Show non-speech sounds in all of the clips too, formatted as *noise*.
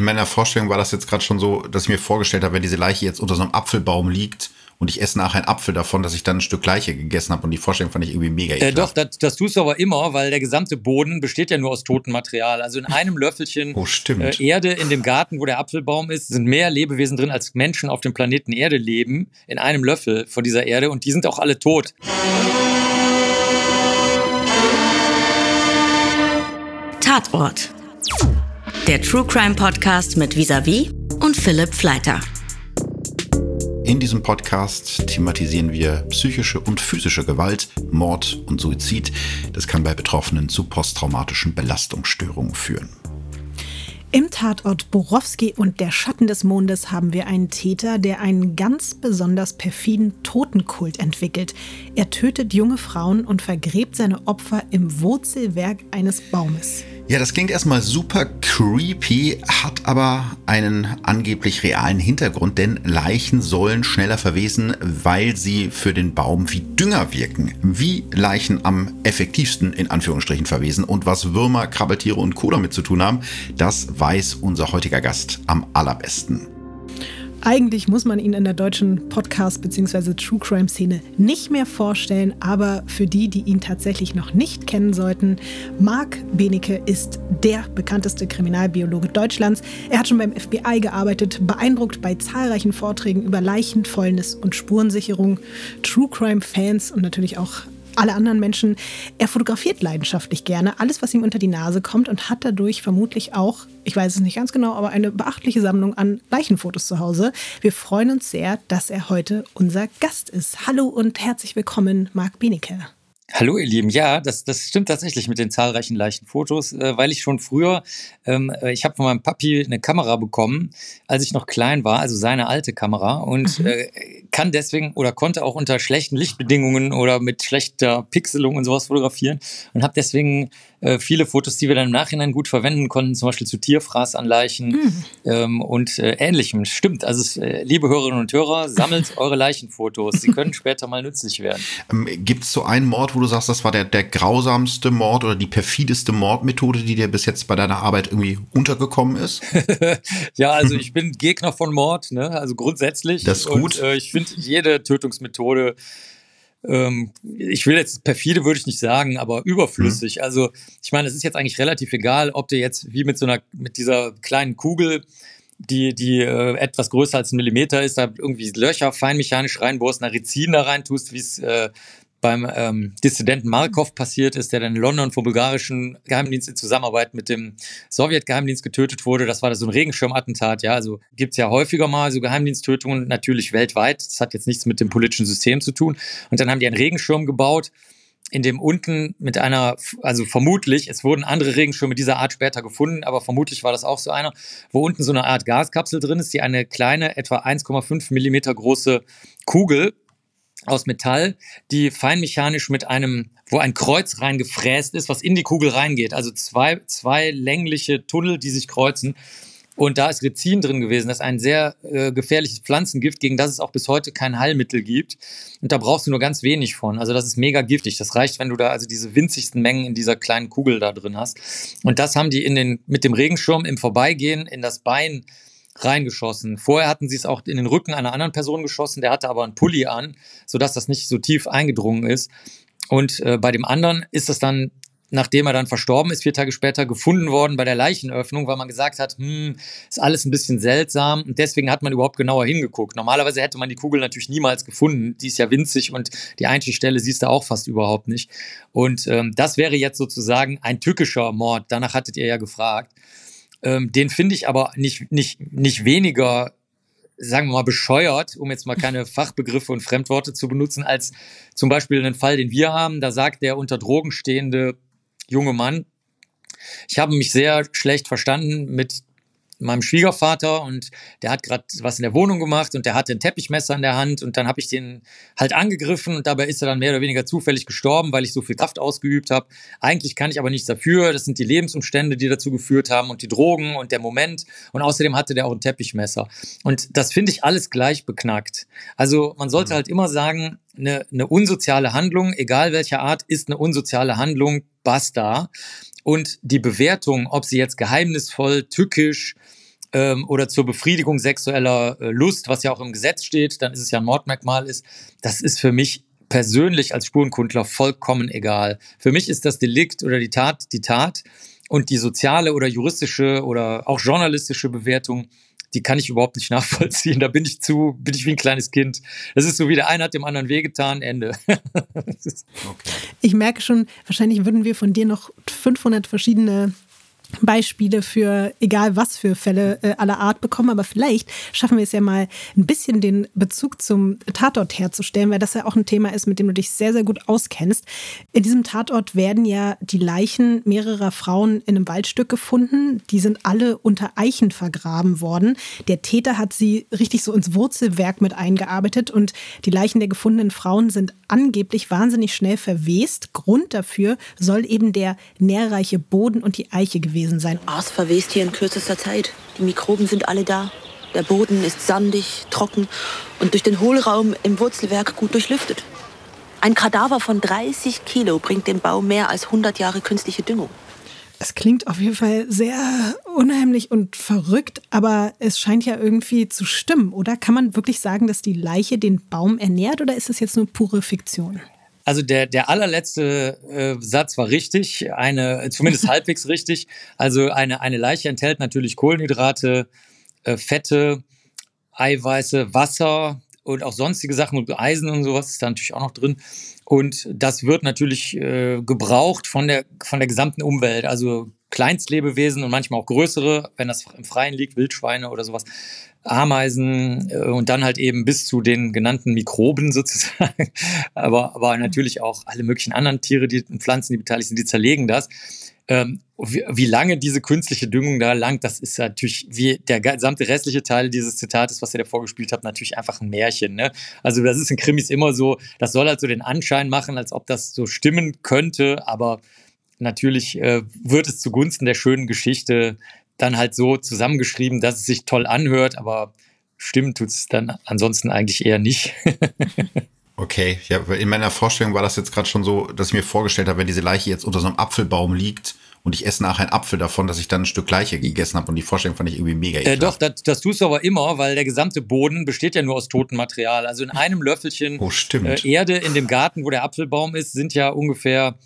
In meiner Vorstellung war das jetzt gerade schon so, dass ich mir vorgestellt habe, wenn diese Leiche jetzt unter so einem Apfelbaum liegt und ich esse nachher einen Apfel davon, dass ich dann ein Stück Leiche gegessen habe und die Vorstellung fand ich irgendwie mega äh, Doch, das, das tust du aber immer, weil der gesamte Boden besteht ja nur aus totem Material. Also in einem Löffelchen *laughs* oh, äh, Erde in dem Garten, wo der Apfelbaum ist, sind mehr Lebewesen drin, als Menschen auf dem Planeten Erde leben, in einem Löffel von dieser Erde und die sind auch alle tot. Tatort. Der True Crime Podcast mit Visavi und Philipp Fleiter. In diesem Podcast thematisieren wir psychische und physische Gewalt, Mord und Suizid. Das kann bei Betroffenen zu posttraumatischen Belastungsstörungen führen. Im Tatort Borowski und der Schatten des Mondes haben wir einen Täter, der einen ganz besonders perfiden Totenkult entwickelt. Er tötet junge Frauen und vergräbt seine Opfer im Wurzelwerk eines Baumes. Ja, das klingt erstmal super creepy, hat aber einen angeblich realen Hintergrund, denn Leichen sollen schneller verwesen, weil sie für den Baum wie Dünger wirken. Wie Leichen am effektivsten in Anführungsstrichen verwesen und was Würmer, Krabbeltiere und Co. damit zu tun haben, das weiß unser heutiger Gast am allerbesten. Eigentlich muss man ihn in der deutschen Podcast- bzw. True Crime-Szene nicht mehr vorstellen, aber für die, die ihn tatsächlich noch nicht kennen sollten, Marc Benecke ist der bekannteste Kriminalbiologe Deutschlands. Er hat schon beim FBI gearbeitet, beeindruckt bei zahlreichen Vorträgen über Leichenfäulnis und Spurensicherung. True Crime-Fans und natürlich auch alle anderen Menschen. Er fotografiert leidenschaftlich gerne alles, was ihm unter die Nase kommt und hat dadurch vermutlich auch, ich weiß es nicht ganz genau, aber eine beachtliche Sammlung an Leichenfotos zu Hause. Wir freuen uns sehr, dass er heute unser Gast ist. Hallo und herzlich willkommen, Marc Benecke. Hallo ihr Lieben, ja, das, das stimmt tatsächlich mit den zahlreichen leichten Fotos, äh, weil ich schon früher, ähm, äh, ich habe von meinem Papi eine Kamera bekommen, als ich noch klein war, also seine alte Kamera und mhm. äh, kann deswegen oder konnte auch unter schlechten Lichtbedingungen oder mit schlechter Pixelung und sowas fotografieren und habe deswegen äh, viele Fotos, die wir dann im Nachhinein gut verwenden konnten, zum Beispiel zu Tierfraßanleichen mhm. ähm, und äh, ähnlichem. Stimmt, also äh, liebe Hörerinnen und Hörer, sammelt *laughs* eure Leichenfotos. Sie können später mal nützlich werden. Ähm, Gibt es so einen Mord, wo du sagst, das war der, der grausamste Mord oder die perfideste Mordmethode, die dir bis jetzt bei deiner Arbeit irgendwie untergekommen ist? *laughs* ja, also ich bin Gegner von Mord, ne? also grundsätzlich. Das ist gut. Und, äh, ich finde jede Tötungsmethode ähm, ich will jetzt perfide würde ich nicht sagen, aber überflüssig. Mhm. Also ich meine, es ist jetzt eigentlich relativ egal, ob du jetzt wie mit so einer mit dieser kleinen Kugel die, die äh, etwas größer als ein Millimeter ist, da irgendwie Löcher feinmechanisch reinbohrst, eine Rizin da rein tust, wie es äh, beim ähm, Dissidenten Markov passiert ist, der dann in London vom bulgarischen Geheimdienst in Zusammenarbeit mit dem Sowjetgeheimdienst getötet wurde. Das war so ein Regenschirmattentat, ja. Also gibt's ja häufiger mal so Geheimdiensttötungen, natürlich weltweit. Das hat jetzt nichts mit dem politischen System zu tun. Und dann haben die einen Regenschirm gebaut, in dem unten mit einer, also vermutlich, es wurden andere Regenschirme dieser Art später gefunden, aber vermutlich war das auch so einer, wo unten so eine Art Gaskapsel drin ist, die eine kleine, etwa 1,5 Millimeter große Kugel aus Metall, die feinmechanisch mit einem, wo ein Kreuz reingefräst ist, was in die Kugel reingeht. Also zwei, zwei längliche Tunnel, die sich kreuzen. Und da ist Rizin drin gewesen. Das ist ein sehr äh, gefährliches Pflanzengift, gegen das es auch bis heute kein Heilmittel gibt. Und da brauchst du nur ganz wenig von. Also das ist mega giftig. Das reicht, wenn du da also diese winzigsten Mengen in dieser kleinen Kugel da drin hast. Und das haben die in den, mit dem Regenschirm im Vorbeigehen in das Bein reingeschossen. Vorher hatten sie es auch in den Rücken einer anderen Person geschossen, der hatte aber einen Pulli an, sodass das nicht so tief eingedrungen ist. Und äh, bei dem anderen ist das dann, nachdem er dann verstorben ist, vier Tage später gefunden worden bei der Leichenöffnung, weil man gesagt hat, hm, ist alles ein bisschen seltsam. Und deswegen hat man überhaupt genauer hingeguckt. Normalerweise hätte man die Kugel natürlich niemals gefunden. Die ist ja winzig und die Einstichstelle siehst du auch fast überhaupt nicht. Und ähm, das wäre jetzt sozusagen ein tückischer Mord. Danach hattet ihr ja gefragt. Ähm, den finde ich aber nicht, nicht, nicht weniger, sagen wir mal, bescheuert, um jetzt mal keine *laughs* Fachbegriffe und Fremdworte zu benutzen, als zum Beispiel einen Fall, den wir haben. Da sagt der unter Drogen stehende junge Mann, ich habe mich sehr schlecht verstanden mit meinem Schwiegervater und der hat gerade was in der Wohnung gemacht und der hatte ein Teppichmesser in der Hand und dann habe ich den halt angegriffen und dabei ist er dann mehr oder weniger zufällig gestorben, weil ich so viel Kraft ausgeübt habe. Eigentlich kann ich aber nichts dafür. Das sind die Lebensumstände, die dazu geführt haben und die Drogen und der Moment und außerdem hatte der auch ein Teppichmesser. Und das finde ich alles gleich beknackt. Also man sollte mhm. halt immer sagen, eine, eine unsoziale Handlung, egal welcher Art, ist eine unsoziale Handlung, basta. Und die Bewertung, ob sie jetzt geheimnisvoll, tückisch, ähm, oder zur Befriedigung sexueller äh, Lust, was ja auch im Gesetz steht, dann ist es ja ein Mordmerkmal ist. Das ist für mich persönlich als Spurenkundler vollkommen egal. Für mich ist das Delikt oder die Tat die Tat und die soziale oder juristische oder auch journalistische Bewertung die kann ich überhaupt nicht *laughs* nachvollziehen. Da bin ich zu, bin ich wie ein kleines Kind. Das ist so wie der eine hat dem anderen wehgetan, Ende. *laughs* okay. Ich merke schon, wahrscheinlich würden wir von dir noch 500 verschiedene Beispiele für egal was für Fälle äh, aller Art bekommen, aber vielleicht schaffen wir es ja mal ein bisschen den Bezug zum Tatort herzustellen, weil das ja auch ein Thema ist, mit dem du dich sehr, sehr gut auskennst. In diesem Tatort werden ja die Leichen mehrerer Frauen in einem Waldstück gefunden. Die sind alle unter Eichen vergraben worden. Der Täter hat sie richtig so ins Wurzelwerk mit eingearbeitet und die Leichen der gefundenen Frauen sind angeblich wahnsinnig schnell verwest. Grund dafür soll eben der nährreiche Boden und die Eiche gewesen gewesen sein. Ars verwest hier in kürzester Zeit. Die Mikroben sind alle da. Der Boden ist sandig, trocken und durch den Hohlraum im Wurzelwerk gut durchlüftet. Ein Kadaver von 30 Kilo bringt dem Baum mehr als 100 Jahre künstliche Düngung. Es klingt auf jeden Fall sehr unheimlich und verrückt, aber es scheint ja irgendwie zu stimmen, oder? Kann man wirklich sagen, dass die Leiche den Baum ernährt oder ist es jetzt nur pure Fiktion? Also der, der allerletzte äh, Satz war richtig, eine, zumindest *laughs* halbwegs richtig. Also eine, eine Leiche enthält natürlich Kohlenhydrate, äh, Fette, Eiweiße, Wasser und auch sonstige Sachen und Eisen und sowas ist da natürlich auch noch drin. Und das wird natürlich äh, gebraucht von der, von der gesamten Umwelt. Also Kleinstlebewesen und manchmal auch größere, wenn das im Freien liegt, Wildschweine oder sowas, Ameisen äh, und dann halt eben bis zu den genannten Mikroben *laughs* sozusagen, aber, aber natürlich auch alle möglichen anderen Tiere, die Pflanzen, die beteiligt sind, die zerlegen das. Ähm, wie, wie lange diese künstliche Düngung da langt, das ist natürlich, wie der gesamte restliche Teil dieses Zitates, was ihr davor gespielt habt, natürlich einfach ein Märchen. Ne? Also das ist in Krimis immer so, das soll halt so den Anschein machen, als ob das so stimmen könnte, aber natürlich äh, wird es zugunsten der schönen Geschichte dann halt so zusammengeschrieben, dass es sich toll anhört, aber stimmen tut es dann ansonsten eigentlich eher nicht. *laughs* okay, ja, in meiner Vorstellung war das jetzt gerade schon so, dass ich mir vorgestellt habe, wenn diese Leiche jetzt unter so einem Apfelbaum liegt und ich esse nachher einen Apfel davon, dass ich dann ein Stück Leiche gegessen habe und die Vorstellung fand ich irgendwie mega äh, Doch, das, das tust du aber immer, weil der gesamte Boden besteht ja nur aus totem Material. Also in einem Löffelchen oh, äh, Erde in dem Garten, wo der Apfelbaum ist, sind ja ungefähr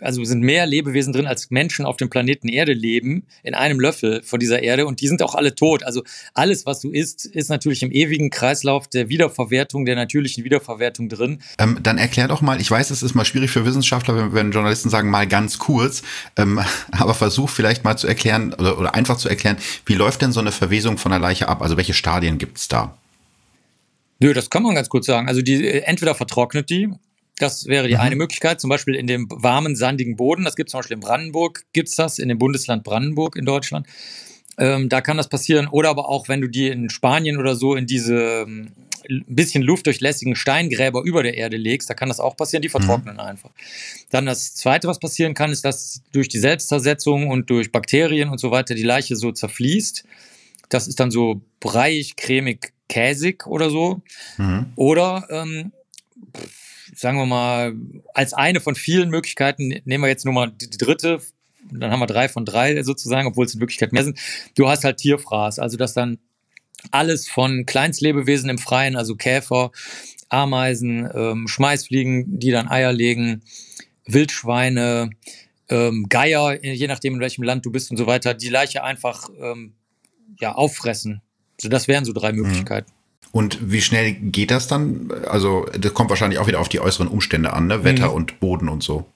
also sind mehr Lebewesen drin, als Menschen auf dem Planeten Erde leben, in einem Löffel von dieser Erde und die sind auch alle tot. Also alles, was du isst, ist natürlich im ewigen Kreislauf der Wiederverwertung, der natürlichen Wiederverwertung drin. Ähm, dann erklär doch mal, ich weiß, es ist mal schwierig für Wissenschaftler, wenn, wenn Journalisten sagen, mal ganz kurz, ähm, *laughs* aber versuch vielleicht mal zu erklären oder, oder einfach zu erklären, wie läuft denn so eine Verwesung von der Leiche ab? Also welche Stadien gibt's da? Nö, das kann man ganz kurz sagen. Also die äh, entweder vertrocknet die, das wäre die mhm. eine Möglichkeit, zum Beispiel in dem warmen, sandigen Boden. Das gibt es zum Beispiel in Brandenburg, gibt es das, in dem Bundesland Brandenburg in Deutschland. Ähm, da kann das passieren. Oder aber auch, wenn du die in Spanien oder so in diese ähm, ein bisschen luftdurchlässigen Steingräber über der Erde legst, da kann das auch passieren, die vertrocknen mhm. einfach. Dann das Zweite, was passieren kann, ist, dass durch die Selbstzersetzung und durch Bakterien und so weiter die Leiche so zerfließt. Das ist dann so breiig, cremig, käsig oder so. Mhm. Oder ähm, sagen wir mal, als eine von vielen Möglichkeiten, nehmen wir jetzt nur mal die, die dritte, dann haben wir drei von drei sozusagen, obwohl es in Wirklichkeit mehr sind. Du hast halt Tierfraß, also dass dann alles von Kleinstlebewesen im Freien, also Käfer, Ameisen, ähm, Schmeißfliegen, die dann Eier legen, Wildschweine, ähm, Geier, je nachdem in welchem Land du bist und so weiter, die Leiche einfach ähm, ja auffressen. Also das wären so drei mhm. Möglichkeiten. Und wie schnell geht das dann? Also, das kommt wahrscheinlich auch wieder auf die äußeren Umstände an, ne? Wetter mhm. und Boden und so.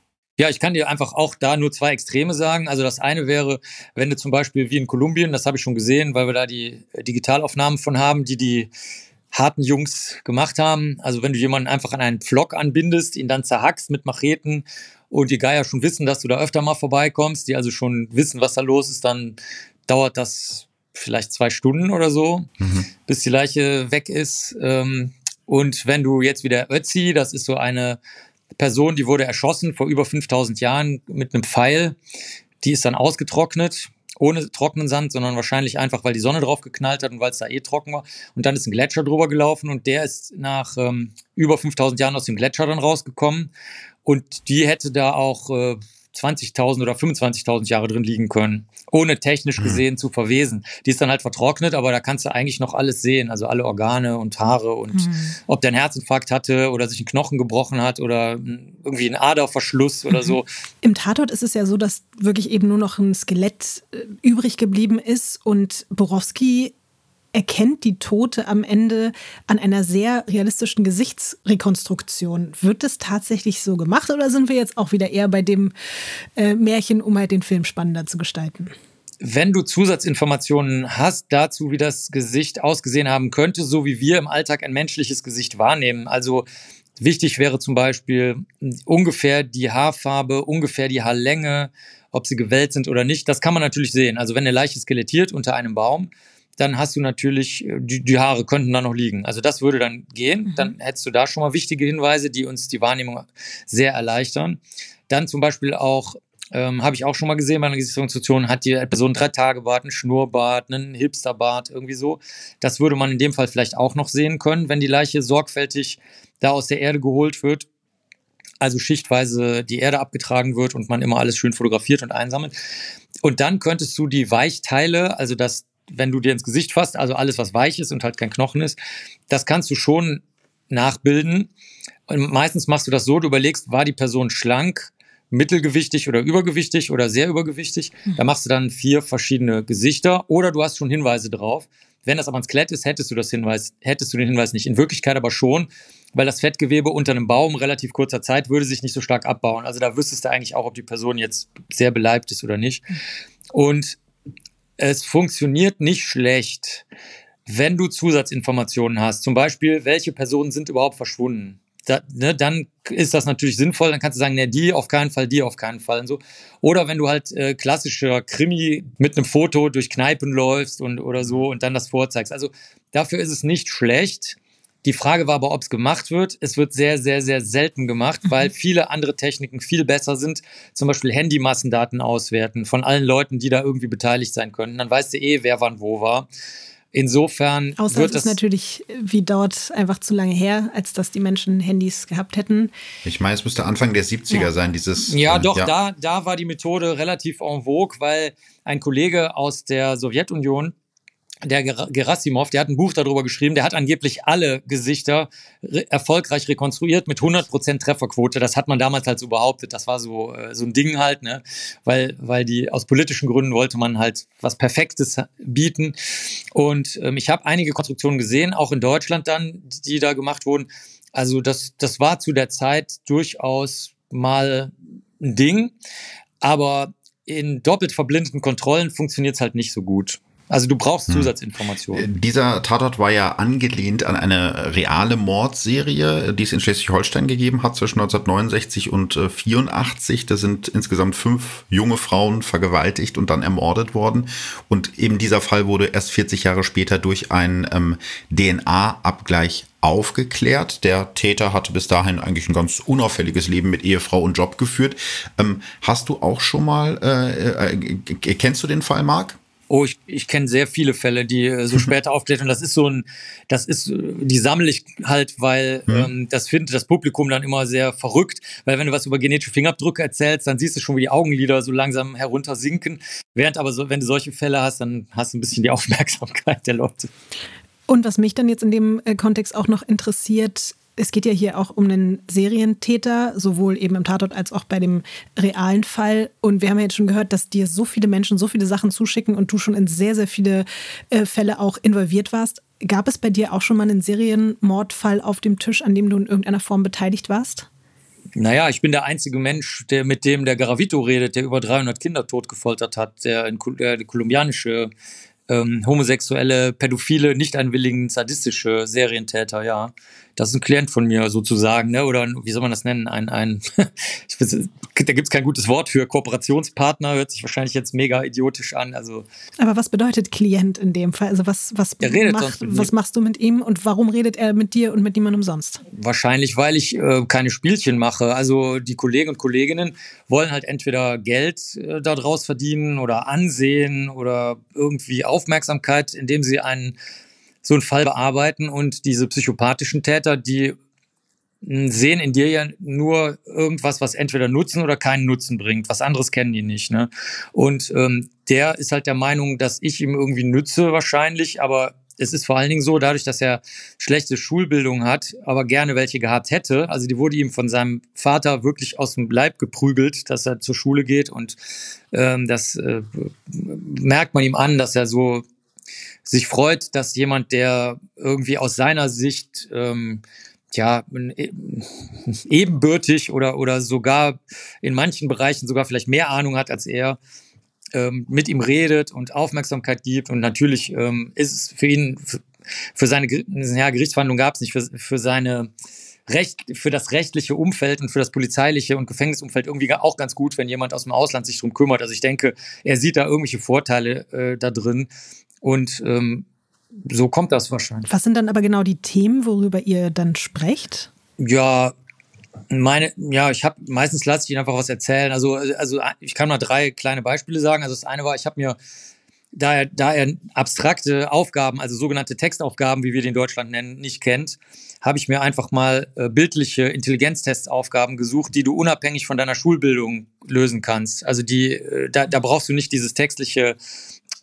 Ja, ich kann dir einfach auch da nur zwei Extreme sagen. Also das eine wäre, wenn du zum Beispiel wie in Kolumbien, das habe ich schon gesehen, weil wir da die Digitalaufnahmen von haben, die die harten Jungs gemacht haben. Also wenn du jemanden einfach an einen Pflock anbindest, ihn dann zerhackst mit Macheten und die Geier schon wissen, dass du da öfter mal vorbeikommst, die also schon wissen, was da los ist, dann dauert das vielleicht zwei Stunden oder so, mhm. bis die Leiche weg ist. Ähm, und wenn du jetzt wieder Ötzi, das ist so eine Person, die wurde erschossen vor über 5000 Jahren mit einem Pfeil, die ist dann ausgetrocknet, ohne trockenen Sand, sondern wahrscheinlich einfach, weil die Sonne drauf geknallt hat und weil es da eh trocken war. Und dann ist ein Gletscher drüber gelaufen und der ist nach ähm, über 5000 Jahren aus dem Gletscher dann rausgekommen. Und die hätte da auch äh, 20.000 oder 25.000 Jahre drin liegen können, ohne technisch hm. gesehen mhm. zu verwesen. Die ist dann halt vertrocknet, aber da kannst du eigentlich noch alles sehen, also alle Organe und Haare und mhm. ob der einen Herzinfarkt hatte oder sich einen Knochen gebrochen hat oder irgendwie einen Aderverschluss oder mhm. so. Im Tatort ist es ja so, dass wirklich eben nur noch ein Skelett äh, übrig geblieben ist und Borowski erkennt die Tote am Ende an einer sehr realistischen Gesichtsrekonstruktion. Wird das tatsächlich so gemacht oder sind wir jetzt auch wieder eher bei dem äh, Märchen, um halt den Film spannender zu gestalten? Wenn du Zusatzinformationen hast dazu, wie das Gesicht ausgesehen haben könnte, so wie wir im Alltag ein menschliches Gesicht wahrnehmen, also wichtig wäre zum Beispiel ungefähr die Haarfarbe, ungefähr die Haarlänge, ob sie gewellt sind oder nicht, das kann man natürlich sehen. Also wenn eine Leiche skelettiert unter einem Baum, dann hast du natürlich, äh, die, die Haare könnten da noch liegen. Also das würde dann gehen. Mhm. Dann hättest du da schon mal wichtige Hinweise, die uns die Wahrnehmung sehr erleichtern. Dann zum Beispiel auch, ähm, habe ich auch schon mal gesehen bei einer Gesichtsrekonstruktion, hat die Person drei Tage Bart, einen Schnurrbart, einen Hipsterbart, irgendwie so. Das würde man in dem Fall vielleicht auch noch sehen können, wenn die Leiche sorgfältig da aus der Erde geholt wird also schichtweise die Erde abgetragen wird und man immer alles schön fotografiert und einsammelt. Und dann könntest du die Weichteile, also das wenn du dir ins Gesicht fasst, also alles, was weich ist und halt kein Knochen ist, das kannst du schon nachbilden. Und meistens machst du das so, du überlegst, war die Person schlank, mittelgewichtig oder übergewichtig oder sehr übergewichtig. Mhm. Da machst du dann vier verschiedene Gesichter oder du hast schon Hinweise drauf. Wenn das aber ein Skelett ist, hättest du das Hinweis, hättest du den Hinweis nicht. In Wirklichkeit aber schon, weil das Fettgewebe unter einem Baum relativ kurzer Zeit würde sich nicht so stark abbauen. Also da wüsstest du eigentlich auch, ob die Person jetzt sehr beleibt ist oder nicht. Mhm. Und es funktioniert nicht schlecht, wenn du Zusatzinformationen hast. Zum Beispiel, welche Personen sind überhaupt verschwunden? Da, ne, dann ist das natürlich sinnvoll. Dann kannst du sagen, ne, die auf keinen Fall, die auf keinen Fall und so. Oder wenn du halt äh, klassischer Krimi mit einem Foto durch Kneipen läufst und oder so und dann das vorzeigst. Also dafür ist es nicht schlecht. Die Frage war aber, ob es gemacht wird. Es wird sehr, sehr, sehr selten gemacht, weil mhm. viele andere Techniken viel besser sind. Zum Beispiel Handymassendaten auswerten von allen Leuten, die da irgendwie beteiligt sein können. Dann weißt du eh, wer wann wo war. Insofern Außer wird es ist natürlich wie dort einfach zu lange her, als dass die Menschen Handys gehabt hätten. Ich meine, es müsste Anfang der 70er ja. sein, dieses. Ja, äh, doch, ja. Da, da war die Methode relativ en vogue, weil ein Kollege aus der Sowjetunion der Gerasimov, der hat ein Buch darüber geschrieben, der hat angeblich alle Gesichter re erfolgreich rekonstruiert mit 100% Trefferquote. Das hat man damals halt so behauptet. Das war so, äh, so ein Ding halt, ne? Weil, weil die aus politischen Gründen wollte man halt was Perfektes bieten. Und ähm, ich habe einige Konstruktionen gesehen, auch in Deutschland dann, die da gemacht wurden. Also das, das war zu der Zeit durchaus mal ein Ding. Aber in doppelt verblindeten Kontrollen funktioniert es halt nicht so gut. Also du brauchst hm. Zusatzinformationen. Hm. Dieser Tatort war ja angelehnt an eine reale Mordserie, die es in Schleswig-Holstein gegeben hat zwischen 1969 und 84. Da sind insgesamt fünf junge Frauen vergewaltigt und dann ermordet worden. Und eben dieser Fall wurde erst 40 Jahre später durch einen ähm, DNA-Abgleich aufgeklärt. Der Täter hatte bis dahin eigentlich ein ganz unauffälliges Leben mit Ehefrau und Job geführt. Ähm, hast du auch schon mal, äh, äh, kennst du den Fall, Marc? Oh, ich, ich kenne sehr viele Fälle, die äh, so *laughs* später aufklärt und das ist so ein, das ist, die sammle ich halt, weil mhm. ähm, das findet das Publikum dann immer sehr verrückt, weil wenn du was über genetische Fingerabdrücke erzählst, dann siehst du schon, wie die Augenlider so langsam heruntersinken. Während aber so, wenn du solche Fälle hast, dann hast du ein bisschen die *laughs* Aufmerksamkeit der Leute. Und was mich dann jetzt in dem äh, Kontext auch noch interessiert, es geht ja hier auch um einen Serientäter, sowohl eben im Tatort als auch bei dem realen Fall. Und wir haben ja jetzt schon gehört, dass dir so viele Menschen so viele Sachen zuschicken und du schon in sehr, sehr viele äh, Fälle auch involviert warst. Gab es bei dir auch schon mal einen Serienmordfall auf dem Tisch, an dem du in irgendeiner Form beteiligt warst? Naja, ich bin der einzige Mensch, der mit dem der Garavito redet, der über 300 Kinder totgefoltert hat, der, in, der kolumbianische ähm, homosexuelle, pädophile, nicht einwilligen, sadistische Serientäter, ja. Das ist ein Klient von mir sozusagen, ne? oder wie soll man das nennen? Ein, ein *laughs* weiß, da gibt es kein gutes Wort für Kooperationspartner, hört sich wahrscheinlich jetzt mega idiotisch an. Also, Aber was bedeutet Klient in dem Fall? Also was, was, macht, was machst du mit ihm und warum redet er mit dir und mit niemandem sonst? Wahrscheinlich, weil ich äh, keine Spielchen mache. Also die Kollegen und Kolleginnen wollen halt entweder Geld äh, daraus verdienen oder Ansehen oder irgendwie Aufmerksamkeit, indem sie einen so einen Fall bearbeiten und diese psychopathischen Täter, die sehen in dir ja nur irgendwas, was entweder Nutzen oder keinen Nutzen bringt. Was anderes kennen die nicht. Ne? Und ähm, der ist halt der Meinung, dass ich ihm irgendwie nütze wahrscheinlich, aber es ist vor allen Dingen so, dadurch, dass er schlechte Schulbildung hat, aber gerne welche gehabt hätte. Also die wurde ihm von seinem Vater wirklich aus dem Leib geprügelt, dass er zur Schule geht und ähm, das äh, merkt man ihm an, dass er so sich freut, dass jemand, der irgendwie aus seiner Sicht ähm, ja, e, ebenbürtig oder, oder sogar in manchen Bereichen sogar vielleicht mehr Ahnung hat als er, ähm, mit ihm redet und Aufmerksamkeit gibt. Und natürlich ähm, ist es für ihn, für, seine ja, Gerichtsverhandlung gab es nicht, für, für seine Recht, für das rechtliche Umfeld und für das polizeiliche und Gefängnisumfeld irgendwie auch ganz gut, wenn jemand aus dem Ausland sich drum kümmert. Also ich denke, er sieht da irgendwelche Vorteile äh, da drin. Und ähm, so kommt das wahrscheinlich. Was sind dann aber genau die Themen, worüber ihr dann sprecht? Ja, meine, ja, ich habe meistens lasse ich ihn einfach was erzählen. Also, also ich kann mal drei kleine Beispiele sagen. Also das eine war, ich habe mir da er, da er abstrakte Aufgaben, also sogenannte Textaufgaben, wie wir die in Deutschland nennen, nicht kennt, habe ich mir einfach mal äh, bildliche Intelligenztestaufgaben gesucht, die du unabhängig von deiner Schulbildung lösen kannst. Also die, äh, da, da brauchst du nicht dieses textliche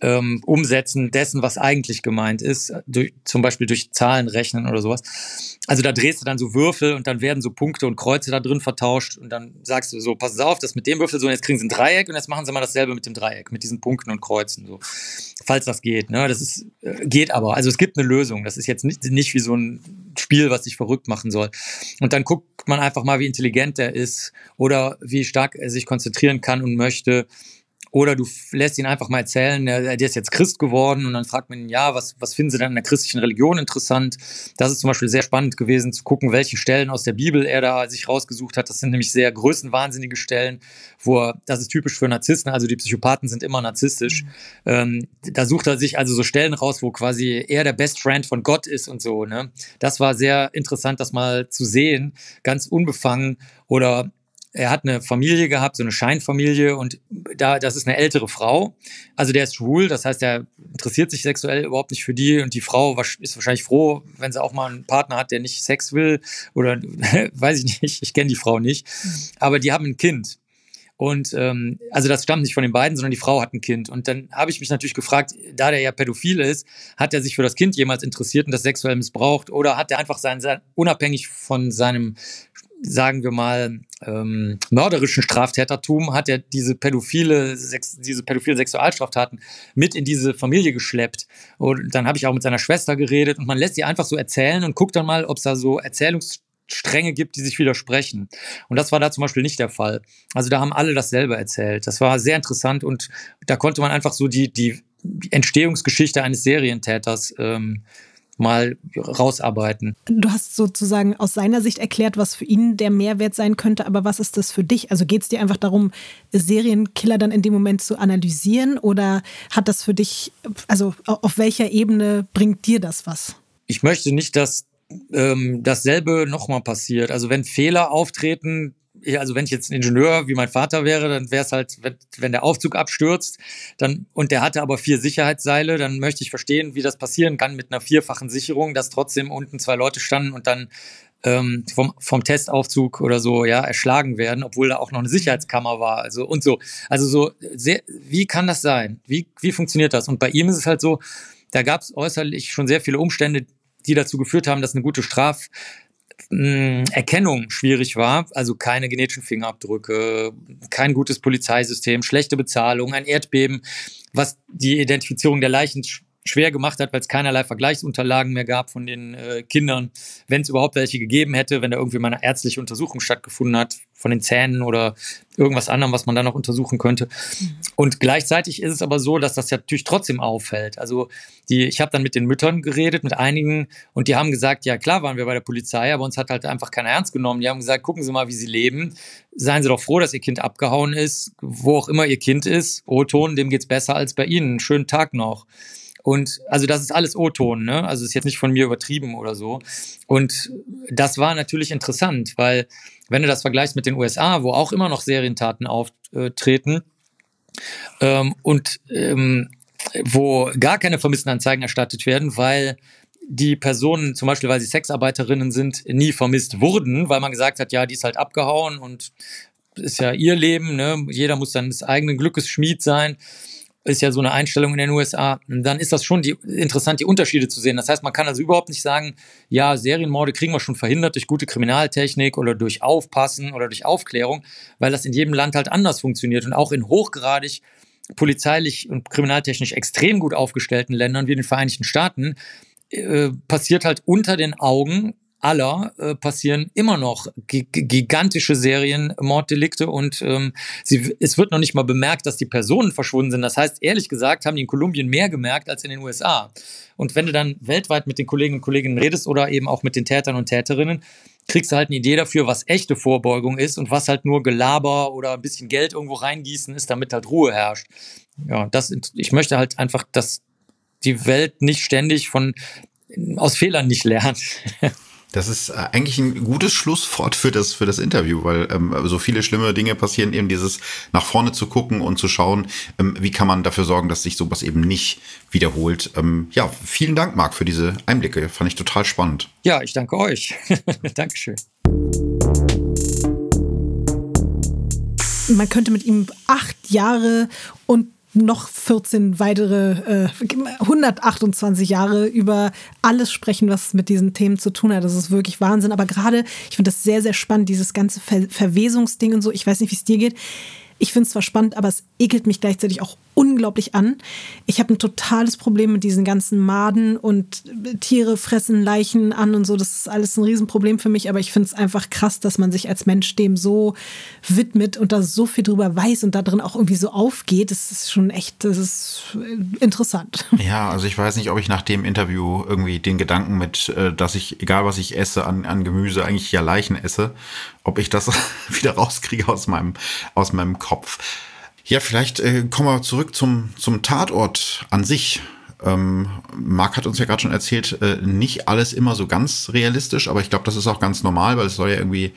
ähm, Umsetzen dessen, was eigentlich gemeint ist, durch, zum Beispiel durch Zahlen rechnen oder sowas. Also da drehst du dann so Würfel und dann werden so Punkte und Kreuze da drin vertauscht und dann sagst du so, pass auf, das mit dem Würfel so, und jetzt kriegen sie ein Dreieck und jetzt machen sie mal dasselbe mit dem Dreieck, mit diesen Punkten und Kreuzen, so. Falls das geht, ne, das ist, äh, geht aber. Also es gibt eine Lösung. Das ist jetzt nicht, nicht wie so ein Spiel, was sich verrückt machen soll. Und dann guckt man einfach mal, wie intelligent er ist oder wie stark er sich konzentrieren kann und möchte oder du lässt ihn einfach mal erzählen, der, der ist jetzt Christ geworden und dann fragt man ihn, ja, was, was finden Sie denn in der christlichen Religion interessant? Das ist zum Beispiel sehr spannend gewesen, zu gucken, welche Stellen aus der Bibel er da sich rausgesucht hat. Das sind nämlich sehr größenwahnsinnige Stellen, wo er, das ist typisch für Narzissten, also die Psychopathen sind immer narzisstisch. Mhm. Ähm, da sucht er sich also so Stellen raus, wo quasi er der Best Friend von Gott ist und so. Ne? Das war sehr interessant, das mal zu sehen, ganz unbefangen. Oder er hat eine Familie gehabt, so eine Scheinfamilie und da, das ist eine ältere Frau. Also der ist schwul, das heißt, er interessiert sich sexuell überhaupt nicht für die und die Frau ist wahrscheinlich froh, wenn sie auch mal einen Partner hat, der nicht Sex will oder *laughs* weiß ich nicht, ich kenne die Frau nicht. Aber die haben ein Kind. Und ähm, also das stammt nicht von den beiden, sondern die Frau hat ein Kind. Und dann habe ich mich natürlich gefragt, da der ja pädophil ist, hat er sich für das Kind jemals interessiert und das sexuell missbraucht oder hat er einfach sein, sein unabhängig von seinem sagen wir mal, ähm, mörderischen Straftätertum hat er diese pädophile, Sex, diese pädophile Sexualstraftaten mit in diese Familie geschleppt. Und dann habe ich auch mit seiner Schwester geredet und man lässt sie einfach so erzählen und guckt dann mal, ob es da so Erzählungsstränge gibt, die sich widersprechen. Und das war da zum Beispiel nicht der Fall. Also da haben alle dasselbe erzählt. Das war sehr interessant und da konnte man einfach so die, die Entstehungsgeschichte eines Serientäters ähm, mal rausarbeiten. Du hast sozusagen aus seiner Sicht erklärt, was für ihn der Mehrwert sein könnte, aber was ist das für dich? Also geht es dir einfach darum, Serienkiller dann in dem Moment zu analysieren oder hat das für dich, also auf welcher Ebene bringt dir das was? Ich möchte nicht, dass ähm, dasselbe nochmal passiert. Also wenn Fehler auftreten, also wenn ich jetzt ein Ingenieur wie mein Vater wäre, dann wäre es halt, wenn, wenn der Aufzug abstürzt, dann und der hatte aber vier Sicherheitsseile, dann möchte ich verstehen, wie das passieren kann mit einer vierfachen Sicherung, dass trotzdem unten zwei Leute standen und dann ähm, vom, vom Testaufzug oder so ja erschlagen werden, obwohl da auch noch eine Sicherheitskammer war, also und so. Also so sehr, wie kann das sein? Wie wie funktioniert das? Und bei ihm ist es halt so, da gab es äußerlich schon sehr viele Umstände, die dazu geführt haben, dass eine gute Straf Erkennung schwierig war, also keine genetischen Fingerabdrücke, kein gutes Polizeisystem, schlechte Bezahlung, ein Erdbeben, was die Identifizierung der Leichen schwer gemacht hat, weil es keinerlei Vergleichsunterlagen mehr gab von den äh, Kindern, wenn es überhaupt welche gegeben hätte, wenn da irgendwie mal eine ärztliche Untersuchung stattgefunden hat von den Zähnen oder irgendwas anderem, was man da noch untersuchen könnte. Mhm. Und gleichzeitig ist es aber so, dass das ja natürlich trotzdem auffällt. Also die, ich habe dann mit den Müttern geredet, mit einigen, und die haben gesagt, ja klar waren wir bei der Polizei, aber uns hat halt einfach keiner ernst genommen. Die haben gesagt, gucken Sie mal, wie Sie leben. Seien Sie doch froh, dass Ihr Kind abgehauen ist, wo auch immer Ihr Kind ist. O-Ton, dem geht's besser als bei Ihnen. Schönen Tag noch. Und also das ist alles O-Ton, ne? Also ist jetzt nicht von mir übertrieben oder so. Und das war natürlich interessant, weil wenn du das vergleichst mit den USA, wo auch immer noch Serientaten auftreten ähm, und ähm, wo gar keine Vermisstenanzeigen erstattet werden, weil die Personen, zum Beispiel weil sie Sexarbeiterinnen sind, nie vermisst wurden, weil man gesagt hat, ja, die ist halt abgehauen und ist ja ihr Leben, ne? jeder muss dann des eigenen Glückes Schmied sein ist ja so eine Einstellung in den USA, dann ist das schon die, interessant, die Unterschiede zu sehen. Das heißt, man kann also überhaupt nicht sagen, ja, Serienmorde kriegen wir schon verhindert durch gute Kriminaltechnik oder durch Aufpassen oder durch Aufklärung, weil das in jedem Land halt anders funktioniert und auch in hochgradig polizeilich und kriminaltechnisch extrem gut aufgestellten Ländern wie den Vereinigten Staaten äh, passiert halt unter den Augen aller äh, passieren immer noch gigantische Serien Morddelikte und ähm, sie, es wird noch nicht mal bemerkt, dass die Personen verschwunden sind. Das heißt, ehrlich gesagt, haben die in Kolumbien mehr gemerkt als in den USA. Und wenn du dann weltweit mit den Kollegen und Kolleginnen redest oder eben auch mit den Tätern und Täterinnen, kriegst du halt eine Idee dafür, was echte Vorbeugung ist und was halt nur Gelaber oder ein bisschen Geld irgendwo reingießen ist, damit halt Ruhe herrscht. Ja, das, ich möchte halt einfach, dass die Welt nicht ständig von aus Fehlern nicht lernt. *laughs* Das ist äh, eigentlich ein gutes Schlusswort für das, für das Interview, weil ähm, so viele schlimme Dinge passieren, eben dieses nach vorne zu gucken und zu schauen, ähm, wie kann man dafür sorgen, dass sich sowas eben nicht wiederholt. Ähm, ja, vielen Dank, Marc, für diese Einblicke. Fand ich total spannend. Ja, ich danke euch. *laughs* Dankeschön. Man könnte mit ihm acht Jahre und noch 14 weitere, äh, 128 Jahre über alles sprechen, was mit diesen Themen zu tun hat. Das ist wirklich Wahnsinn. Aber gerade, ich finde das sehr, sehr spannend, dieses ganze Ver Verwesungsding und so. Ich weiß nicht, wie es dir geht. Ich finde es zwar spannend, aber es ekelt mich gleichzeitig auch unglaublich an. Ich habe ein totales Problem mit diesen ganzen Maden und Tiere fressen Leichen an und so. Das ist alles ein Riesenproblem für mich, aber ich finde es einfach krass, dass man sich als Mensch dem so widmet und da so viel drüber weiß und da drin auch irgendwie so aufgeht. Das ist schon echt, das ist interessant. Ja, also ich weiß nicht, ob ich nach dem Interview irgendwie den Gedanken mit, äh, dass ich, egal was ich esse, an, an Gemüse eigentlich ja Leichen esse, ob ich das *laughs* wieder rauskriege aus meinem, aus meinem Kopf. Ja, vielleicht äh, kommen wir zurück zum, zum Tatort an sich. Ähm, Marc hat uns ja gerade schon erzählt, äh, nicht alles immer so ganz realistisch, aber ich glaube, das ist auch ganz normal, weil es soll ja irgendwie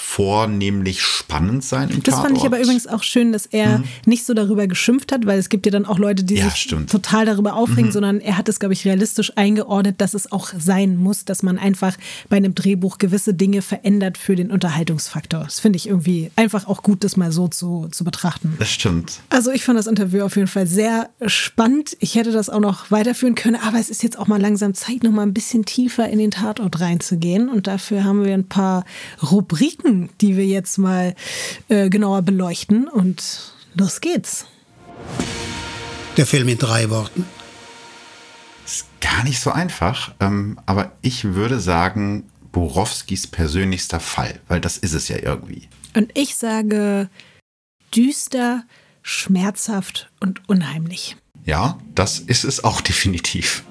vornehmlich spannend sein im Das Tatort. fand ich aber übrigens auch schön, dass er mhm. nicht so darüber geschimpft hat, weil es gibt ja dann auch Leute, die ja, sich stimmt. total darüber aufregen, mhm. sondern er hat es, glaube ich, realistisch eingeordnet, dass es auch sein muss, dass man einfach bei einem Drehbuch gewisse Dinge verändert für den Unterhaltungsfaktor. Das finde ich irgendwie einfach auch gut, das mal so zu, zu betrachten. Das stimmt. Also ich fand das Interview auf jeden Fall sehr spannend. Ich hätte das auch noch weiterführen können, aber es ist jetzt auch mal langsam Zeit, noch mal ein bisschen tiefer in den Tatort reinzugehen und dafür haben wir ein paar Rubriken Ecken, die wir jetzt mal äh, genauer beleuchten. Und los geht's. Der Film in drei Worten. Ist gar nicht so einfach, ähm, aber ich würde sagen, Borowskis persönlichster Fall, weil das ist es ja irgendwie. Und ich sage düster, schmerzhaft und unheimlich. Ja, das ist es auch *laughs* definitiv.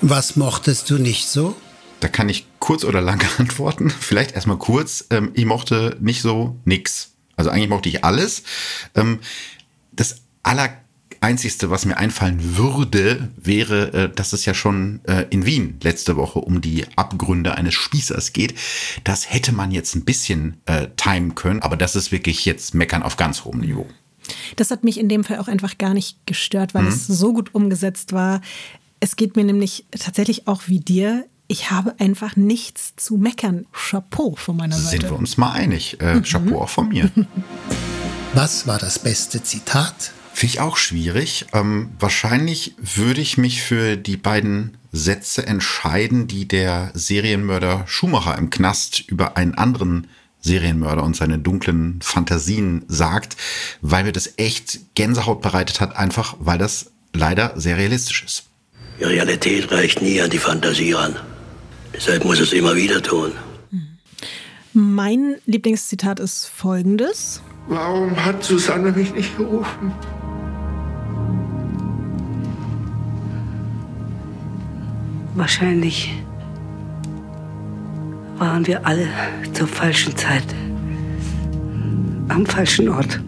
Was mochtest du nicht so? Da kann ich kurz oder lang *laughs* antworten. Vielleicht erstmal kurz. Ähm, ich mochte nicht so nix. Also eigentlich mochte ich alles. Ähm, das aller Einzigste, was mir einfallen würde, wäre, äh, dass es ja schon äh, in Wien letzte Woche um die Abgründe eines Spießers geht. Das hätte man jetzt ein bisschen äh, timen können, aber das ist wirklich jetzt Meckern auf ganz hohem Niveau. Das hat mich in dem Fall auch einfach gar nicht gestört, weil mhm. es so gut umgesetzt war. Es geht mir nämlich tatsächlich auch wie dir ich habe einfach nichts zu meckern. Chapeau von meiner Seite. Sind wir uns mal einig. Äh, mhm. Chapeau auch von mir. *laughs* Was war das beste Zitat? Finde ich auch schwierig. Ähm, wahrscheinlich würde ich mich für die beiden Sätze entscheiden, die der Serienmörder Schumacher im Knast über einen anderen Serienmörder und seine dunklen Fantasien sagt, weil mir das echt Gänsehaut bereitet hat, einfach weil das leider sehr realistisch ist. Die Realität reicht nie an die Fantasie ran. Deshalb muss es immer wieder tun. Mein Lieblingszitat ist folgendes. Warum hat Susanne mich nicht gerufen? Wahrscheinlich waren wir alle zur falschen Zeit am falschen Ort.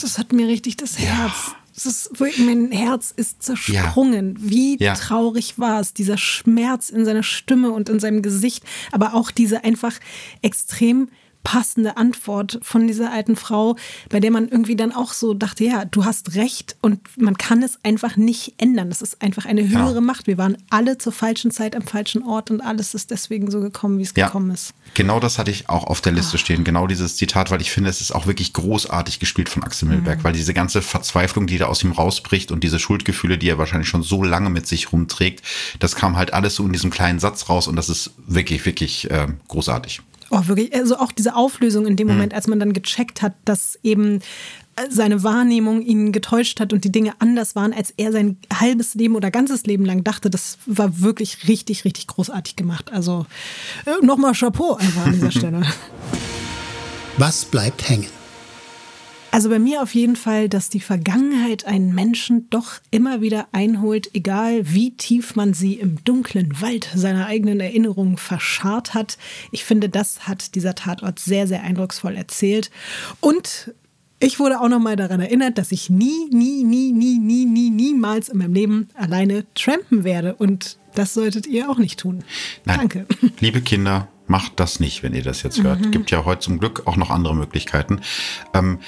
Das hat mir richtig das Herz ist mein Herz ist zersprungen. Ja. Wie ja. traurig war es, dieser Schmerz in seiner Stimme und in seinem Gesicht, aber auch diese einfach extrem passende Antwort von dieser alten Frau, bei der man irgendwie dann auch so dachte, ja, du hast recht und man kann es einfach nicht ändern. Das ist einfach eine höhere ja. Macht. Wir waren alle zur falschen Zeit am falschen Ort und alles ist deswegen so gekommen, wie es ja. gekommen ist. Genau das hatte ich auch auf der Liste ah. stehen, genau dieses Zitat, weil ich finde, es ist auch wirklich großartig gespielt von Axel Milberg, mhm. weil diese ganze Verzweiflung, die da aus ihm rausbricht und diese Schuldgefühle, die er wahrscheinlich schon so lange mit sich rumträgt, das kam halt alles so in diesem kleinen Satz raus und das ist wirklich, wirklich äh, großartig. Oh, wirklich. Also auch diese Auflösung in dem mhm. Moment, als man dann gecheckt hat, dass eben äh, seine Wahrnehmung ihn getäuscht hat und die Dinge anders waren, als er sein halbes Leben oder ganzes Leben lang dachte. Das war wirklich richtig, richtig großartig gemacht. Also äh, nochmal Chapeau einfach an dieser *laughs* Stelle. Was bleibt hängen? Also bei mir auf jeden Fall, dass die Vergangenheit einen Menschen doch immer wieder einholt, egal wie tief man sie im dunklen Wald seiner eigenen Erinnerungen verscharrt hat. Ich finde, das hat dieser Tatort sehr, sehr eindrucksvoll erzählt. Und ich wurde auch nochmal daran erinnert, dass ich nie, nie, nie, nie, nie, nie, niemals in meinem Leben alleine trampen werde. Und das solltet ihr auch nicht tun. Nein. Danke. *laughs* Liebe Kinder, macht das nicht, wenn ihr das jetzt hört. Mhm. Gibt ja heute zum Glück auch noch andere Möglichkeiten. Ähm,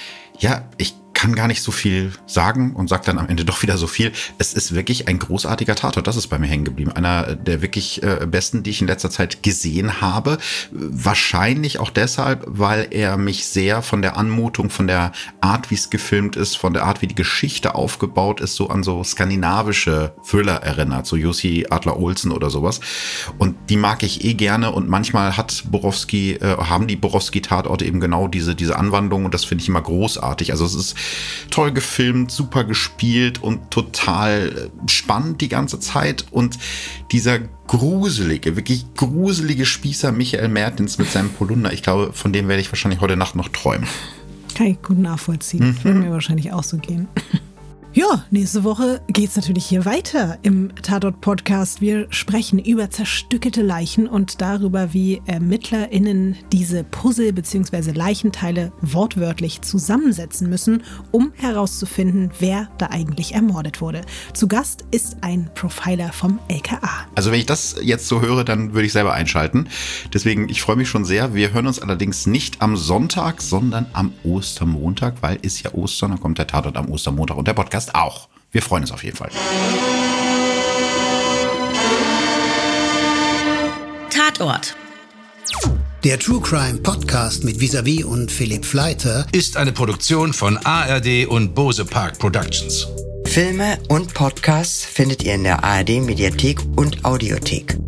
ja, ich kann gar nicht so viel sagen und sagt dann am Ende doch wieder so viel. Es ist wirklich ein großartiger Tatort. Das ist bei mir hängen geblieben. Einer der wirklich äh, besten, die ich in letzter Zeit gesehen habe. Wahrscheinlich auch deshalb, weil er mich sehr von der Anmutung, von der Art, wie es gefilmt ist, von der Art, wie die Geschichte aufgebaut ist, so an so skandinavische Thriller erinnert. So Jussi Adler Olsen oder sowas. Und die mag ich eh gerne. Und manchmal hat Borowski, äh, haben die Borowski-Tatorte eben genau diese, diese Anwandlung. Und das finde ich immer großartig. Also es ist toll gefilmt, super gespielt und total äh, spannend die ganze Zeit. Und dieser gruselige, wirklich gruselige Spießer Michael Mertens mit seinem Polunder, ich glaube, von dem werde ich wahrscheinlich heute Nacht noch träumen. Kann ich gut nachvollziehen. Mhm. Würde mir wahrscheinlich auch so gehen. Ja, nächste Woche geht's natürlich hier weiter im Tatort-Podcast. Wir sprechen über zerstückelte Leichen und darüber, wie ErmittlerInnen diese Puzzle- bzw. Leichenteile wortwörtlich zusammensetzen müssen, um herauszufinden, wer da eigentlich ermordet wurde. Zu Gast ist ein Profiler vom LKA. Also wenn ich das jetzt so höre, dann würde ich selber einschalten. Deswegen, ich freue mich schon sehr. Wir hören uns allerdings nicht am Sonntag, sondern am Ostermontag, weil ist ja Ostern, dann kommt der Tatort am Ostermontag und der Podcast Podcast auch. Wir freuen uns auf jeden Fall. Tatort. Der True Crime Podcast mit Visavi und Philipp Fleiter ist eine Produktion von ARD und Bose Park Productions. Filme und Podcasts findet ihr in der ARD Mediathek und Audiothek.